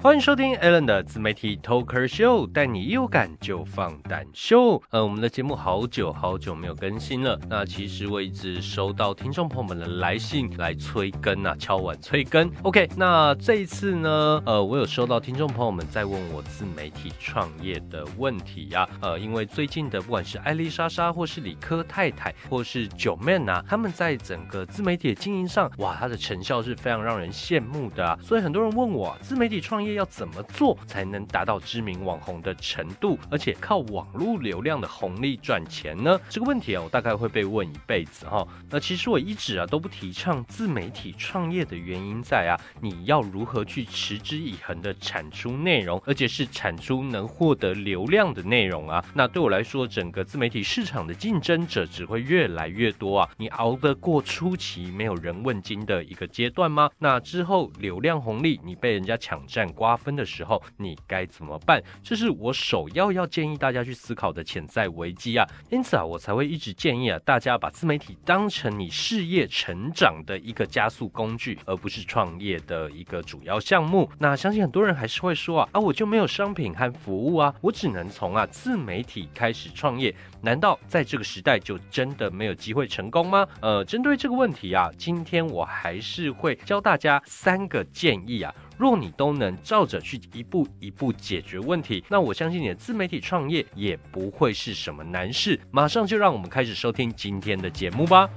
欢迎收听 Alan 的自媒体 Talker Show，带你有感就放胆秀。呃，我们的节目好久好久没有更新了。那其实我一直收到听众朋友们的来信来催更啊，敲碗催更。OK，那这一次呢，呃，我有收到听众朋友们在问我自媒体创业的问题呀。呃，因为最近的不管是艾丽莎莎，或是理科太太，或是九妹啊，他们在整个自媒体的经营上，哇，它的成效是非常让人羡慕的啊。所以很多人问我，自媒体创业。要怎么做才能达到知名网红的程度，而且靠网络流量的红利赚钱呢？这个问题啊，我大概会被问一辈子哈。那其实我一直啊都不提倡自媒体创业的原因在啊，你要如何去持之以恒的产出内容，而且是产出能获得流量的内容啊。那对我来说，整个自媒体市场的竞争者只会越来越多啊。你熬得过初期没有人问津的一个阶段吗？那之后流量红利你被人家抢占。瓜分的时候，你该怎么办？这是我首要要建议大家去思考的潜在危机啊！因此啊，我才会一直建议啊，大家把自媒体当成你事业成长的一个加速工具，而不是创业的一个主要项目。那相信很多人还是会说啊，啊，我就没有商品和服务啊，我只能从啊自媒体开始创业。难道在这个时代就真的没有机会成功吗？呃，针对这个问题啊，今天我还是会教大家三个建议啊。若你都能照着去一步一步解决问题，那我相信你的自媒体创业也不会是什么难事。马上就让我们开始收听今天的节目吧。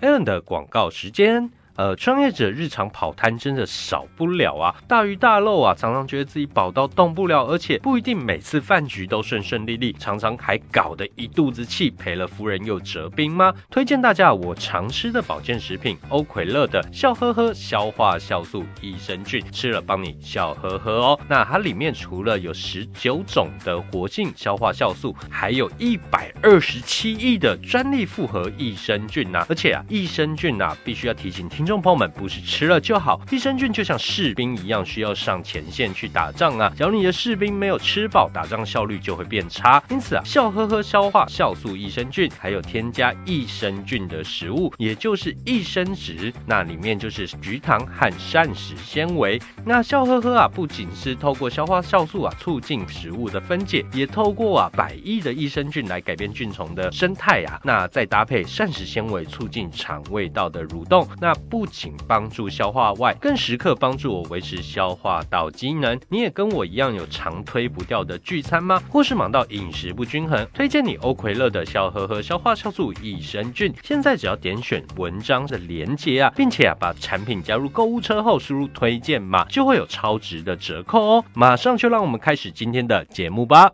Allen 的广告时间。呃，创业者日常跑摊真的少不了啊，大鱼大肉啊，常常觉得自己饱到动不了，而且不一定每次饭局都顺顺利利，常常还搞得一肚子气，赔了夫人又折兵吗？推荐大家我常吃的保健食品欧葵乐的笑呵呵消化酵素益生菌，吃了帮你笑呵呵哦。那它里面除了有十九种的活性消化酵素，还有一百二十七亿的专利复合益生菌呐，而且啊，益生菌呐，必须要提醒听。听众朋友们，不是吃了就好，益生菌就像士兵一样，需要上前线去打仗啊。只要你的士兵没有吃饱，打仗效率就会变差。因此啊，笑呵呵消化酵素益生菌，还有添加益生菌的食物，也就是益生值，那里面就是菊糖和膳食纤维。那笑呵呵啊，不仅是透过消化酵素啊，促进食物的分解，也透过啊百亿的益生菌来改变菌虫的生态啊。那再搭配膳食纤维，促进肠胃道的蠕动。那不仅帮助消化外，更时刻帮助我维持消化道机能。你也跟我一样有常推不掉的聚餐吗？或是忙到饮食不均衡？推荐你欧葵乐的小盒盒消化酵素益生菌。现在只要点选文章的连接啊，并且啊把产品加入购物车后，输入推荐码，就会有超值的折扣哦。马上就让我们开始今天的节目吧。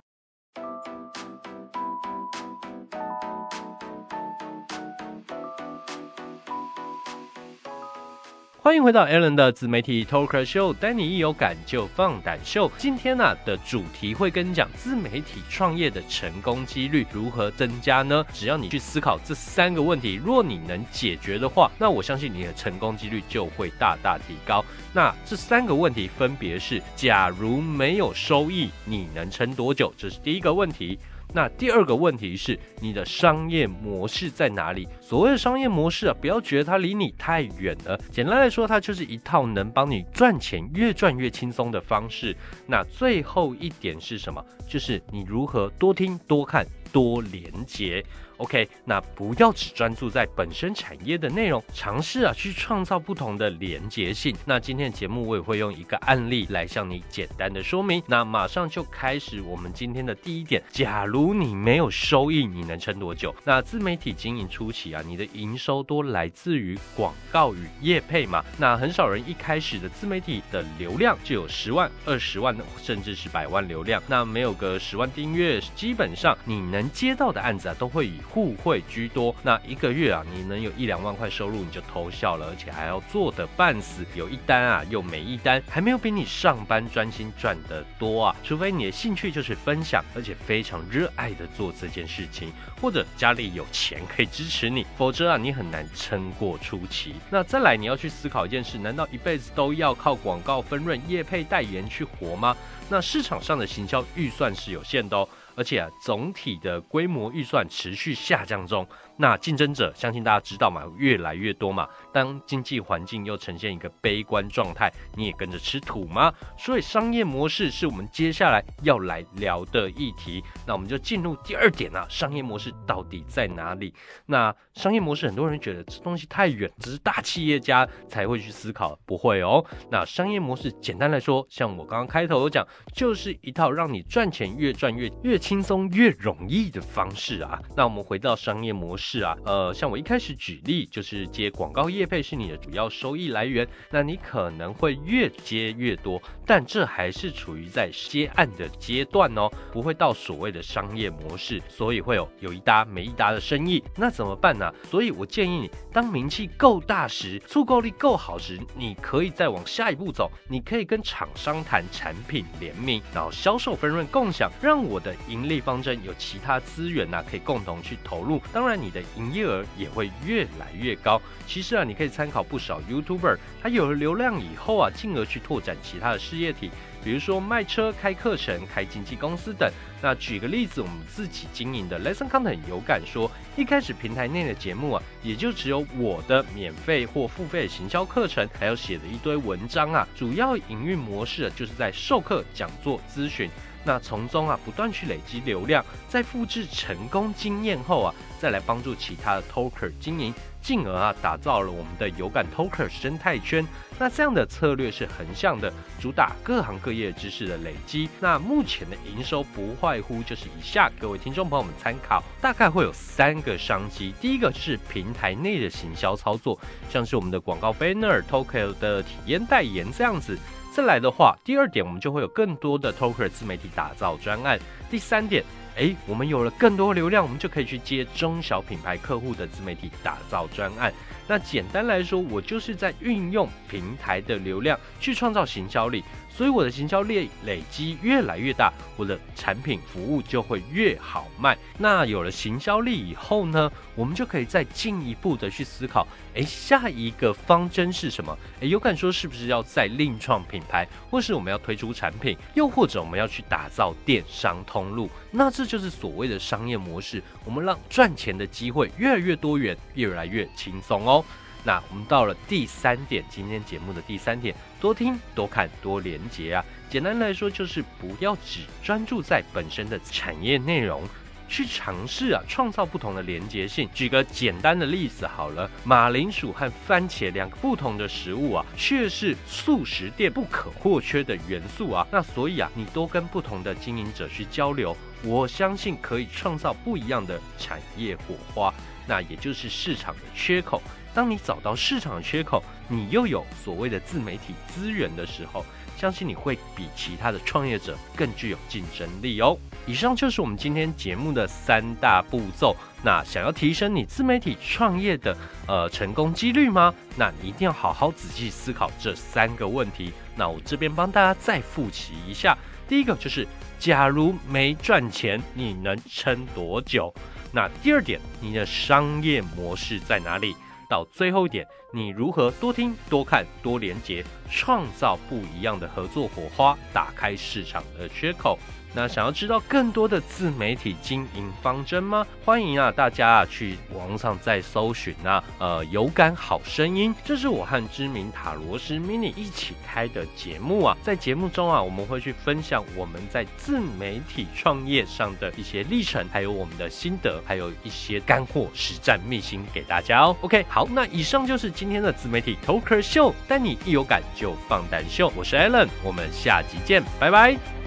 欢迎回到 Alan 的自媒体 Talker Show，带你一有感就放胆秀。今天呢的主题会跟你讲自媒体创业的成功几率如何增加呢？只要你去思考这三个问题，若你能解决的话，那我相信你的成功几率就会大大提高。那这三个问题分别是：假如没有收益，你能撑多久？这是第一个问题。那第二个问题是你的商业模式在哪里？所谓的商业模式啊，不要觉得它离你太远了。简单来说，它就是一套能帮你赚钱越赚越轻松的方式。那最后一点是什么？就是你如何多听多看多连接。OK，那不要只专注在本身产业的内容，尝试啊去创造不同的连结性。那今天的节目我也会用一个案例来向你简单的说明。那马上就开始我们今天的第一点：假如你没有收益，你能撑多久？那自媒体经营初期啊，你的营收多来自于广告与业配嘛？那很少人一开始的自媒体的流量就有十万、二十万，甚至是百万流量。那没有个十万订阅，基本上你能接到的案子啊，都会以互惠居多，那一个月啊，你能有一两万块收入，你就偷笑了，而且还要做的半死，有一单啊，又没一单，还没有比你上班专心赚的多啊。除非你的兴趣就是分享，而且非常热爱的做这件事情，或者家里有钱可以支持你，否则啊，你很难撑过初期。那再来，你要去思考一件事：难道一辈子都要靠广告分润、业配代言去活吗？那市场上的行销预算是有限的哦。而且啊，总体的规模预算持续下降中。那竞争者，相信大家知道嘛，越来越多嘛。当经济环境又呈现一个悲观状态，你也跟着吃土吗？所以商业模式是我们接下来要来聊的议题。那我们就进入第二点啊，商业模式到底在哪里？那商业模式，很多人觉得这东西太远，只是大企业家才会去思考，不会哦。那商业模式简单来说，像我刚刚开头有讲，就是一套让你赚钱越赚越越轻松越容易的方式啊。那我们回到商业模式。啊，呃，像我一开始举例，就是接广告业配是你的主要收益来源，那你可能会越接越多，但这还是处于在接案的阶段哦，不会到所谓的商业模式，所以会有有一搭没一搭的生意，那怎么办呢？所以我建议你，当名气够大时，触购力够好时，你可以再往下一步走，你可以跟厂商谈产品联名，然后销售分润共享，让我的盈利方针有其他资源呐，可以共同去投入，当然你的。营业额也会越来越高。其实啊，你可以参考不少 YouTuber，他有了流量以后啊，进而去拓展其他的事业体，比如说卖车、开课程、开经纪公司等。那举个例子，我们自己经营的 Lesson Content 有感说，一开始平台内的节目啊，也就只有我的免费或付费的行销课程，还有写的一堆文章啊，主要营运模式就是在授课、讲座、咨询。那从中啊，不断去累积流量，在复制成功经验后啊，再来帮助其他的 Talker 经营，进而啊，打造了我们的有感 Talker 生态圈。那这样的策略是横向的，主打各行各业知识的累积。那目前的营收不外乎就是以下，各位听众朋友们参考，大概会有三个商机。第一个是平台内的行销操作，像是我们的广告 Banner、Talker 的体验代言这样子。再来的话，第二点我们就会有更多的 Talker 自媒体打造专案。第三点，哎，我们有了更多流量，我们就可以去接中小品牌客户的自媒体打造专案。那简单来说，我就是在运用平台的流量去创造行销力。所以我的行销力累积越来越大，我的产品服务就会越好卖。那有了行销力以后呢，我们就可以再进一步的去思考，哎，下一个方针是什么？哎，有敢说是不是要再另创品牌，或是我们要推出产品，又或者我们要去打造电商通路？那这就是所谓的商业模式，我们让赚钱的机会越来越多元，越来越轻松哦。那我们到了第三点，今天节目的第三点，多听、多看、多连接啊。简单来说，就是不要只专注在本身的产业内容，去尝试啊，创造不同的连接性。举个简单的例子好了，马铃薯和番茄两个不同的食物啊，却是素食店不可或缺的元素啊。那所以啊，你多跟不同的经营者去交流，我相信可以创造不一样的产业火花，那也就是市场的缺口。当你找到市场的缺口，你又有所谓的自媒体资源的时候，相信你会比其他的创业者更具有竞争力哦。以上就是我们今天节目的三大步骤。那想要提升你自媒体创业的呃成功几率吗？那你一定要好好仔细思考这三个问题。那我这边帮大家再复习一下。第一个就是，假如没赚钱，你能撑多久？那第二点，你的商业模式在哪里？到最后一点，你如何多听、多看、多连接，创造不一样的合作火花，打开市场的缺口？那想要知道更多的自媒体经营方针吗？欢迎啊，大家啊去网上再搜寻啊，呃，有感好声音，这是我和知名塔罗师 mini 一起开的节目啊。在节目中啊，我们会去分享我们在自媒体创业上的一些历程，还有我们的心得，还有一些干货实战秘辛给大家哦。OK，好，那以上就是今天的自媒体 Talker 秀，带你一有感就放胆秀。我是 Allen，我们下集见，拜拜。